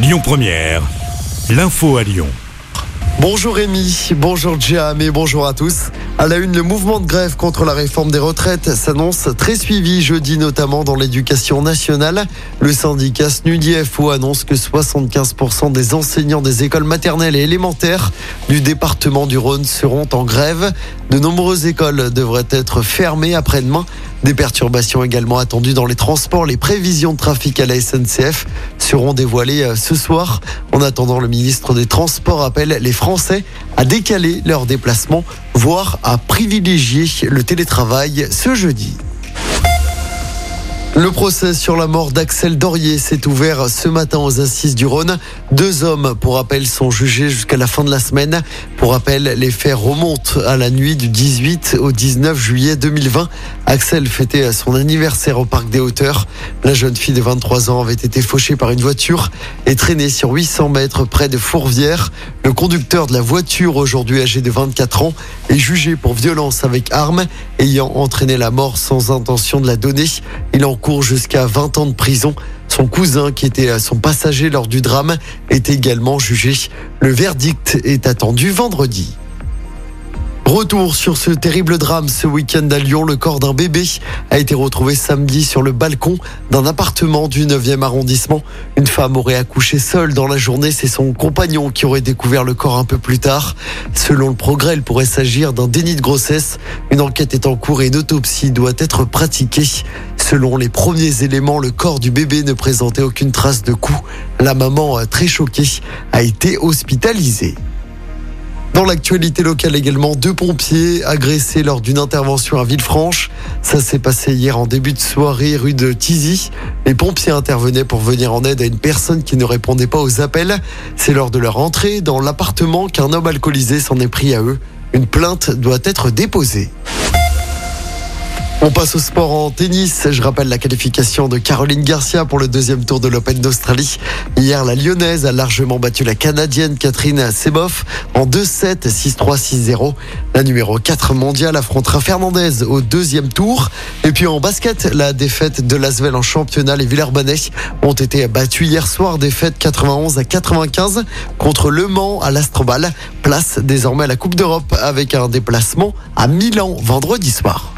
Lyon Première, l'info à Lyon. Bonjour Rémi, bonjour Jam et bonjour à tous. À la une, le mouvement de grève contre la réforme des retraites s'annonce très suivi jeudi, notamment dans l'éducation nationale. Le syndicat SNUDIFO annonce que 75% des enseignants des écoles maternelles et élémentaires du département du Rhône seront en grève. De nombreuses écoles devraient être fermées après-demain. Des perturbations également attendues dans les transports. Les prévisions de trafic à la SNCF seront dévoilées euh, ce soir. En attendant, le ministre des Transports appelle les Français à décaler leurs déplacements, voire à privilégier le télétravail ce jeudi. Le procès sur la mort d'Axel Dorier s'est ouvert ce matin aux assises du Rhône. Deux hommes, pour rappel, sont jugés jusqu'à la fin de la semaine. Pour rappel, les faits remontent à la nuit du 18 au 19 juillet 2020. Axel fêtait son anniversaire au Parc des Hauteurs. La jeune fille de 23 ans avait été fauchée par une voiture et traînée sur 800 mètres près de Fourvière. Le conducteur de la voiture, aujourd'hui âgé de 24 ans, est jugé pour violence avec arme, ayant entraîné la mort sans intention de la donner. Il en jusqu'à 20 ans de prison. Son cousin, qui était son passager lors du drame, est également jugé. Le verdict est attendu vendredi. Retour sur ce terrible drame ce week-end à Lyon. Le corps d'un bébé a été retrouvé samedi sur le balcon d'un appartement du 9e arrondissement. Une femme aurait accouché seule dans la journée. C'est son compagnon qui aurait découvert le corps un peu plus tard. Selon le progrès, il pourrait s'agir d'un déni de grossesse. Une enquête est en cours et une autopsie doit être pratiquée. Selon les premiers éléments, le corps du bébé ne présentait aucune trace de coup. La maman, très choquée, a été hospitalisée. Dans l'actualité locale également, deux pompiers agressés lors d'une intervention à Villefranche. Ça s'est passé hier en début de soirée rue de Tizy. Les pompiers intervenaient pour venir en aide à une personne qui ne répondait pas aux appels. C'est lors de leur entrée dans l'appartement qu'un homme alcoolisé s'en est pris à eux. Une plainte doit être déposée. On passe au sport en tennis. Je rappelle la qualification de Caroline Garcia pour le deuxième tour de l'Open d'Australie. Hier, la Lyonnaise a largement battu la Canadienne Catherine Seboff en 2-7, 6-3, 6-0. La numéro 4 mondiale affrontera Fernandez au deuxième tour. Et puis en basket, la défaite de Lasvel en championnat, les Villeurbanais ont été battus hier soir, défaite 91 à 95 contre Le Mans à l'Astrobal. Place désormais à la Coupe d'Europe avec un déplacement à Milan vendredi soir.